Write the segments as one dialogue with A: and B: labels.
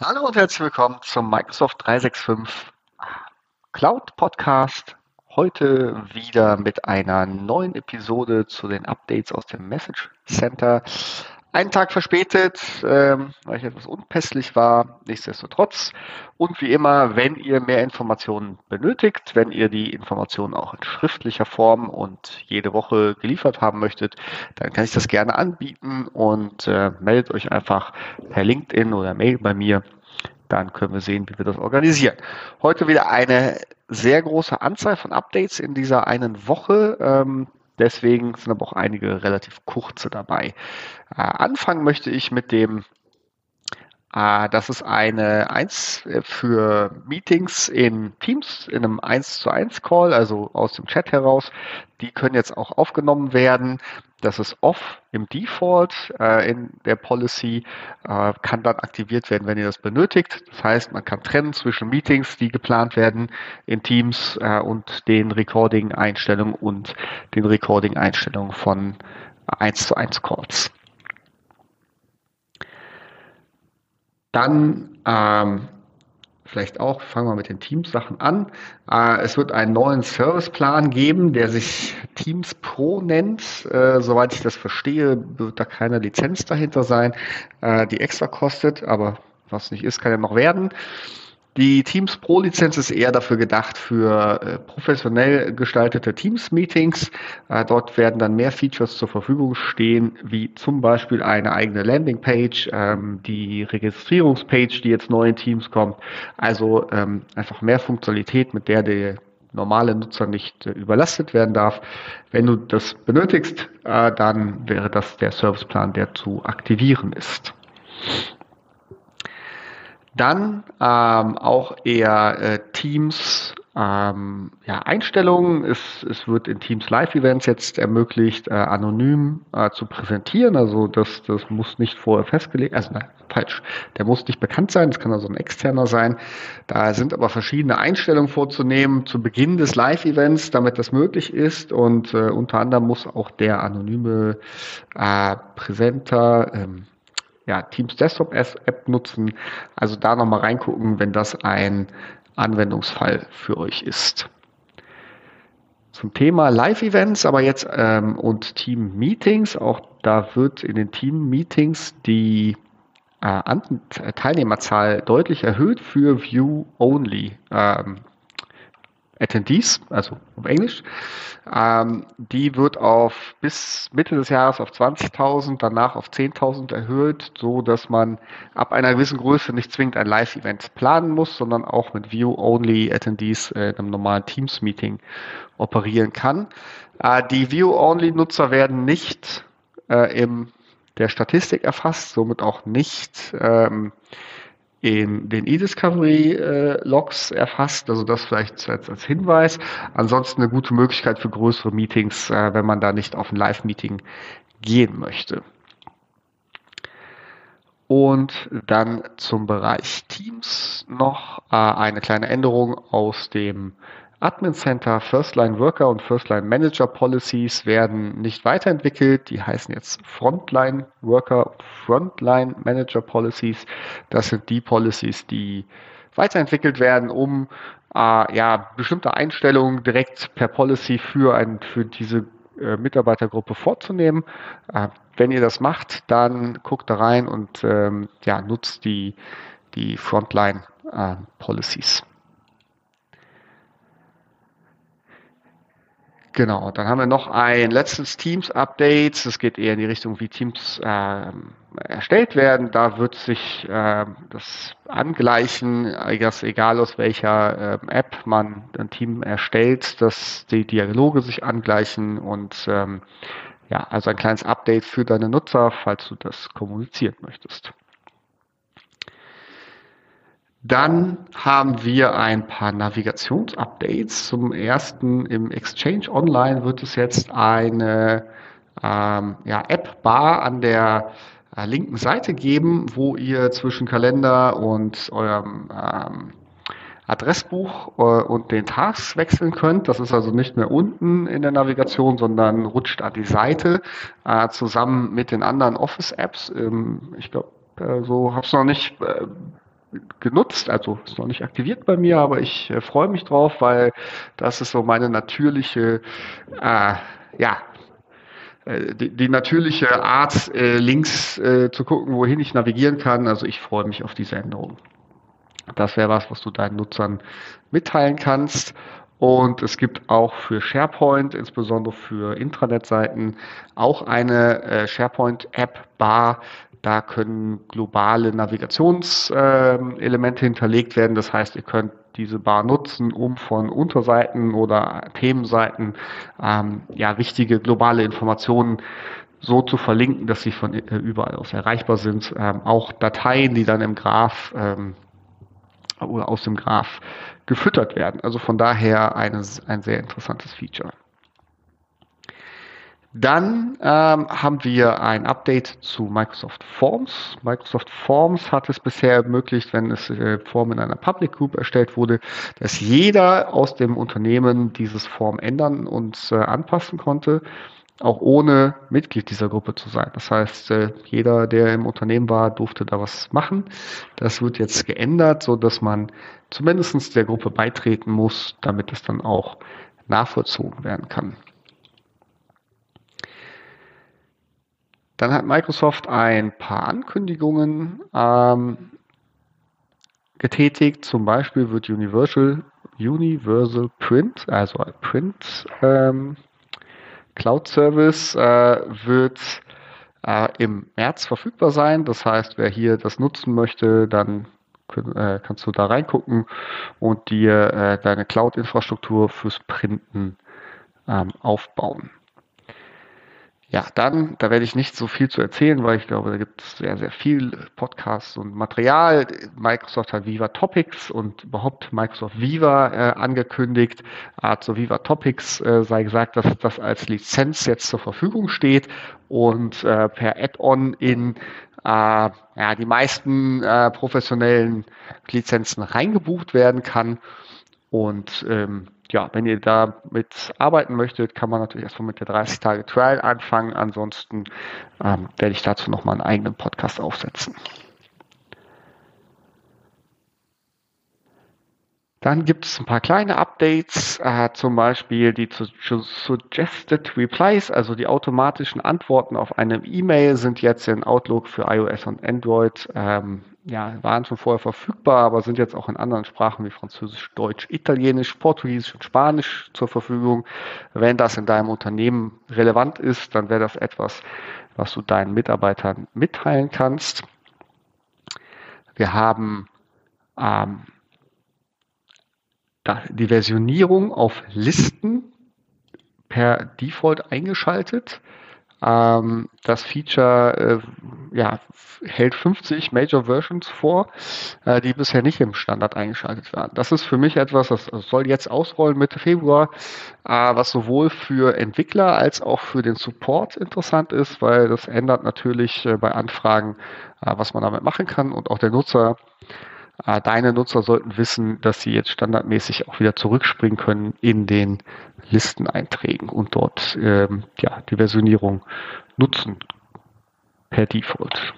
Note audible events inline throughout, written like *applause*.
A: Hallo und herzlich willkommen zum Microsoft 365 Cloud Podcast. Heute wieder mit einer neuen Episode zu den Updates aus dem Message Center. Einen Tag verspätet, ähm, weil ich etwas unpässlich war, nichtsdestotrotz. Und wie immer, wenn ihr mehr Informationen benötigt, wenn ihr die Informationen auch in schriftlicher Form und jede Woche geliefert haben möchtet, dann kann ich das gerne anbieten und äh, meldet euch einfach per LinkedIn oder Mail bei mir. Dann können wir sehen, wie wir das organisieren. Heute wieder eine sehr große Anzahl von Updates in dieser einen Woche. Ähm, Deswegen sind aber auch einige relativ kurze dabei. Äh, anfangen möchte ich mit dem, das ist eine eins äh, für Meetings in Teams, in einem 1 zu 1 Call, also aus dem Chat heraus. Die können jetzt auch aufgenommen werden. Das ist off im Default äh, in der Policy, äh, kann dann aktiviert werden, wenn ihr das benötigt. Das heißt, man kann trennen zwischen Meetings, die geplant werden in Teams äh, und den Recording-Einstellungen und den Recording-Einstellungen von 1 zu 1 Calls. Dann ähm, vielleicht auch, fangen wir mit den Teams-Sachen an. Äh, es wird einen neuen Serviceplan geben, der sich Teams Pro nennt. Äh, soweit ich das verstehe, wird da keine Lizenz dahinter sein, äh, die extra kostet, aber was nicht ist, kann ja noch werden. Die Teams Pro Lizenz ist eher dafür gedacht für äh, professionell gestaltete Teams-Meetings. Äh, dort werden dann mehr Features zur Verfügung stehen, wie zum Beispiel eine eigene Landingpage, ähm, die Registrierungspage, die jetzt neu in Teams kommt. Also ähm, einfach mehr Funktionalität, mit der der normale Nutzer nicht äh, überlastet werden darf. Wenn du das benötigst, dann wäre das der Serviceplan, der zu aktivieren ist. Dann ähm, auch eher äh, Teams ähm, ja, Einstellungen. Es, es wird in Teams Live-Events jetzt ermöglicht, äh, anonym äh, zu präsentieren. Also das, das muss nicht vorher festgelegt, also nein, falsch. Der muss nicht bekannt sein, das kann also ein externer sein. Da sind aber verschiedene Einstellungen vorzunehmen zu Beginn des Live-Events, damit das möglich ist. Und äh, unter anderem muss auch der anonyme äh, Präsenter ähm, ja, Teams Desktop App nutzen. Also da nochmal reingucken, wenn das ein Anwendungsfall für euch ist. Zum Thema Live-Events, aber jetzt ähm, und Team-Meetings, auch da wird in den Team-Meetings die äh, Teilnehmerzahl deutlich erhöht für View-Only. Ähm, Attendees, also auf Englisch. Ähm, die wird auf bis Mitte des Jahres auf 20.000, danach auf 10.000 erhöht, so dass man ab einer gewissen Größe nicht zwingend ein Live-Event planen muss, sondern auch mit View-Only Attendees äh, in einem normalen Teams-Meeting operieren kann. Äh, die View-Only-Nutzer werden nicht äh, in der Statistik erfasst, somit auch nicht ähm, in den eDiscovery-Logs äh, erfasst. Also das vielleicht als, als Hinweis. Ansonsten eine gute Möglichkeit für größere Meetings, äh, wenn man da nicht auf ein Live-Meeting gehen möchte. Und dann zum Bereich Teams noch äh, eine kleine Änderung aus dem Admin Center First Line Worker und First Line Manager Policies werden nicht weiterentwickelt. Die heißen jetzt Frontline Worker Frontline Manager Policies. Das sind die Policies, die weiterentwickelt werden, um äh, ja, bestimmte Einstellungen direkt per Policy für, ein, für diese äh, Mitarbeitergruppe vorzunehmen. Äh, wenn ihr das macht, dann guckt da rein und ähm, ja, nutzt die, die Frontline äh, Policies. Genau, dann haben wir noch ein letztes Teams-Update. Das geht eher in die Richtung, wie Teams äh, erstellt werden. Da wird sich äh, das angleichen, egal aus welcher äh, App man ein Team erstellt, dass die Dialoge sich angleichen und ähm, ja, also ein kleines Update für deine Nutzer, falls du das kommunizieren möchtest. Dann haben wir ein paar Navigationsupdates. Zum ersten im Exchange Online wird es jetzt eine ähm, ja, App-Bar an der äh, linken Seite geben, wo ihr zwischen Kalender und eurem ähm, Adressbuch äh, und den Tasks wechseln könnt. Das ist also nicht mehr unten in der Navigation, sondern rutscht an die Seite äh, zusammen mit den anderen Office-Apps. Ähm, ich glaube, äh, so habe es noch nicht äh, genutzt, also ist noch nicht aktiviert bei mir, aber ich äh, freue mich drauf, weil das ist so meine natürliche, äh, ja, äh, die, die, natürliche Art, äh, links äh, zu gucken, wohin ich navigieren kann. Also ich freue mich auf diese Änderung. Das wäre was, was du deinen Nutzern mitteilen kannst. Und es gibt auch für SharePoint, insbesondere für Intranet-Seiten, auch eine äh, SharePoint-App-Bar. Da können globale Navigationselemente hinterlegt werden. Das heißt, ihr könnt diese Bar nutzen, um von Unterseiten oder Themenseiten ähm, ja, wichtige globale Informationen so zu verlinken, dass sie von äh, überall aus erreichbar sind. Ähm, auch Dateien, die dann im Graph ähm, oder aus dem Graph gefüttert werden. Also von daher eine, ein sehr interessantes Feature. Dann ähm, haben wir ein Update zu Microsoft Forms. Microsoft Forms hat es bisher ermöglicht, wenn es äh, Form in einer Public Group erstellt wurde, dass jeder aus dem Unternehmen dieses Form ändern und äh, anpassen konnte auch ohne Mitglied dieser Gruppe zu sein. Das heißt, äh, jeder, der im Unternehmen war, durfte da was machen. Das wird jetzt geändert, so dass man zumindest der Gruppe beitreten muss, damit es dann auch nachvollzogen werden kann. Dann hat Microsoft ein paar Ankündigungen ähm, getätigt. Zum Beispiel wird Universal, Universal Print, also Print ähm, Cloud Service äh, wird äh, im März verfügbar sein. Das heißt, wer hier das nutzen möchte, dann äh, kannst du da reingucken und dir äh, deine Cloud-Infrastruktur fürs Printen ähm, aufbauen. Ja, dann, da werde ich nicht so viel zu erzählen, weil ich glaube, da gibt es sehr, sehr viel Podcasts und Material. Microsoft hat Viva Topics und überhaupt Microsoft Viva äh, angekündigt. Zu Viva Topics äh, sei gesagt, dass das als Lizenz jetzt zur Verfügung steht und äh, per Add-on in äh, ja, die meisten äh, professionellen Lizenzen reingebucht werden kann. Und ähm, ja, wenn ihr damit arbeiten möchtet, kann man natürlich erstmal mit der 30 Tage Trial anfangen. Ansonsten ähm, werde ich dazu nochmal einen eigenen Podcast aufsetzen. Dann gibt es ein paar kleine Updates, äh, zum Beispiel die Suggested Replies, also die automatischen Antworten auf eine E-Mail sind jetzt in Outlook für iOS und Android ähm, ja, waren schon vorher verfügbar, aber sind jetzt auch in anderen Sprachen wie Französisch, Deutsch, Italienisch, Portugiesisch und Spanisch zur Verfügung. Wenn das in deinem Unternehmen relevant ist, dann wäre das etwas, was du deinen Mitarbeitern mitteilen kannst. Wir haben ähm, die Versionierung auf Listen per Default eingeschaltet. Ähm, das Feature äh, ja, hält 50 Major Versions vor, äh, die bisher nicht im Standard eingeschaltet werden. Das ist für mich etwas, das soll jetzt ausrollen Mitte Februar, äh, was sowohl für Entwickler als auch für den Support interessant ist, weil das ändert natürlich äh, bei Anfragen, äh, was man damit machen kann und auch der Nutzer Deine Nutzer sollten wissen, dass sie jetzt standardmäßig auch wieder zurückspringen können in den Listeneinträgen und dort ähm, ja, die Versionierung nutzen per Default.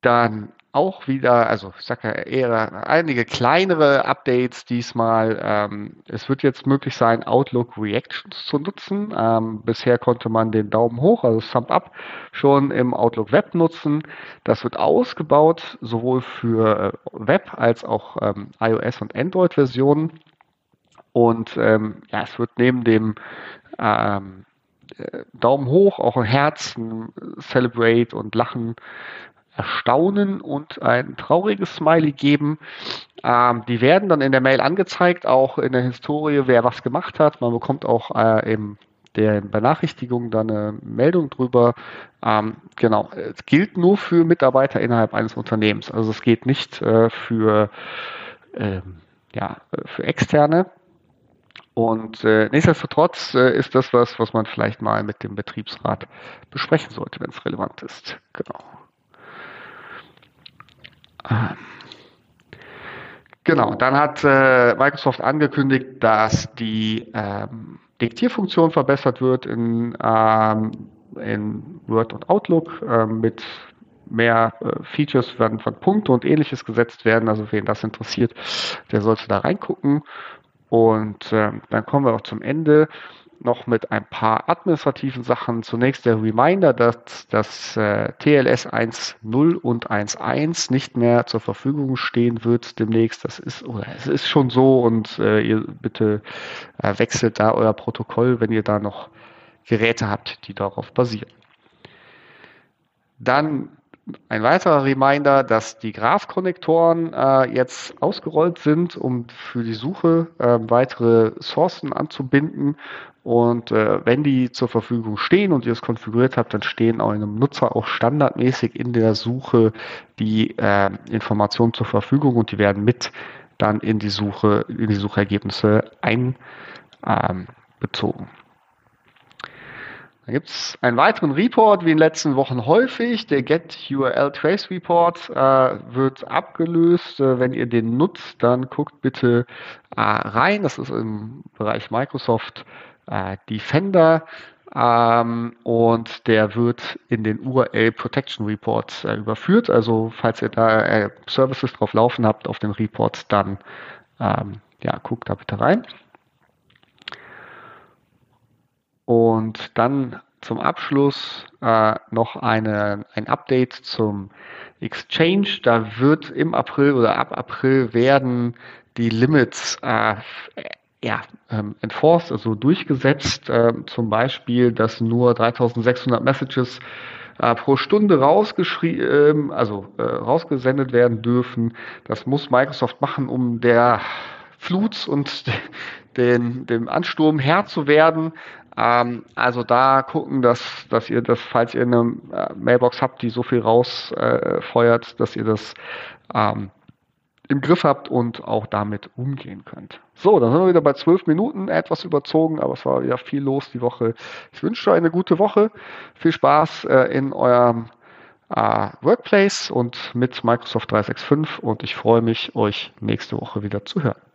A: Dann auch wieder, also ich sage ja eher einige kleinere Updates diesmal. Ähm, es wird jetzt möglich sein, Outlook Reactions zu nutzen. Ähm, bisher konnte man den Daumen hoch, also Thumb Up, schon im Outlook Web nutzen. Das wird ausgebaut, sowohl für äh, Web als auch ähm, iOS und Android-Versionen. Und ähm, ja, es wird neben dem ähm, äh, Daumen hoch, auch ein Herz, ein Celebrate und Lachen Erstaunen und ein trauriges Smiley geben. Ähm, die werden dann in der Mail angezeigt, auch in der Historie, wer was gemacht hat. Man bekommt auch äh, im der Benachrichtigung dann eine Meldung drüber. Ähm, genau, es gilt nur für Mitarbeiter innerhalb eines Unternehmens. Also es geht nicht äh, für, ähm, ja, für Externe. Und äh, nichtsdestotrotz äh, ist das was, was man vielleicht mal mit dem Betriebsrat besprechen sollte, wenn es relevant ist. Genau. Genau, dann hat äh, Microsoft angekündigt, dass die ähm, Diktierfunktion verbessert wird in, ähm, in Word und Outlook äh, mit mehr äh, Features, werden von Punkte und ähnliches gesetzt werden. Also wen das interessiert, der sollte da reingucken. Und äh, dann kommen wir auch zum Ende noch mit ein paar administrativen Sachen. Zunächst der Reminder, dass das äh, TLS 1.0 und 1.1 nicht mehr zur Verfügung stehen wird demnächst. Das ist, oder es ist schon so und äh, ihr bitte äh, wechselt da euer Protokoll, wenn ihr da noch Geräte habt, die darauf basieren. Dann ein weiterer Reminder, dass die Graph-Konnektoren äh, jetzt ausgerollt sind, um für die Suche äh, weitere Sourcen anzubinden. Und äh, wenn die zur Verfügung stehen und ihr es konfiguriert habt, dann stehen einem Nutzer auch standardmäßig in der Suche die äh, Informationen zur Verfügung und die werden mit dann in die Suche, in die Suchergebnisse einbezogen. Ähm, da gibt es einen weiteren Report, wie in den letzten Wochen häufig. Der Get URL Trace Report äh, wird abgelöst. Äh, wenn ihr den nutzt, dann guckt bitte äh, rein. Das ist im Bereich Microsoft äh, Defender. Ähm, und der wird in den URL Protection Report äh, überführt. Also falls ihr da äh, Services drauf laufen habt auf den Report, dann ähm, ja, guckt da bitte rein. Und dann zum Abschluss äh, noch eine, ein Update zum Exchange. Da wird im April oder ab April werden die Limits äh, ja, ähm, enforced, also durchgesetzt. Äh, zum Beispiel, dass nur 3600 Messages äh, pro Stunde rausgeschrieben, äh, also äh, rausgesendet werden dürfen. Das muss Microsoft machen, um der Flut und *laughs* den, dem Ansturm Herr zu werden. Ähm, also da gucken, dass, dass ihr das, falls ihr eine äh, Mailbox habt, die so viel rausfeuert, äh, dass ihr das ähm, im Griff habt und auch damit umgehen könnt. So, dann sind wir wieder bei zwölf Minuten, etwas überzogen, aber es war wieder viel los die Woche. Ich wünsche euch eine gute Woche, viel Spaß äh, in eurem äh, Workplace und mit Microsoft 365 und ich freue mich, euch nächste Woche wieder zu hören.